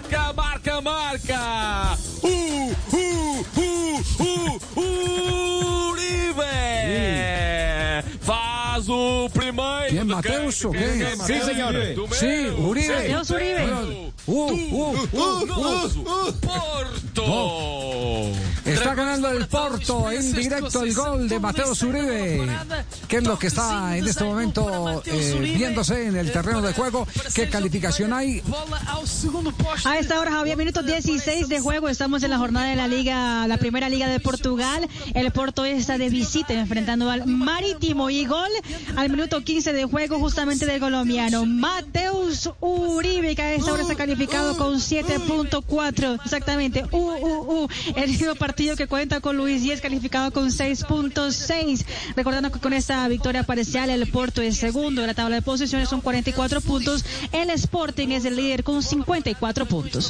Marca, marca, marca! Uh, uh, uh, uh, Uribe! Faz o primeiro. ¿Quién, Mateus o qué? Sí, senhor. Sí, Uribe. Mateus Uribe. Porto! Está ganando el Porto en directo el gol de Mateo Uribe. ¿Qué es lo que está en este momento eh, viéndose en el terreno de juego? ¿Qué calificación hay? A esta hora, Javier, minuto 16 de juego. Estamos en la jornada de la Liga, la primera Liga de Portugal. El Porto está de visita enfrentando al Marítimo y gol al minuto 15 de juego justamente del colombiano. Mateus Uribe, que a esta hora está calificado con 7.4. Exactamente. Uh, uh, uh. El mismo partido que cuenta con Luis Díez calificado con 6.6. Recordando que con esta victoria parcial el Porto es segundo en la tabla de posiciones son 44 puntos. El Sporting es el líder con 54 puntos.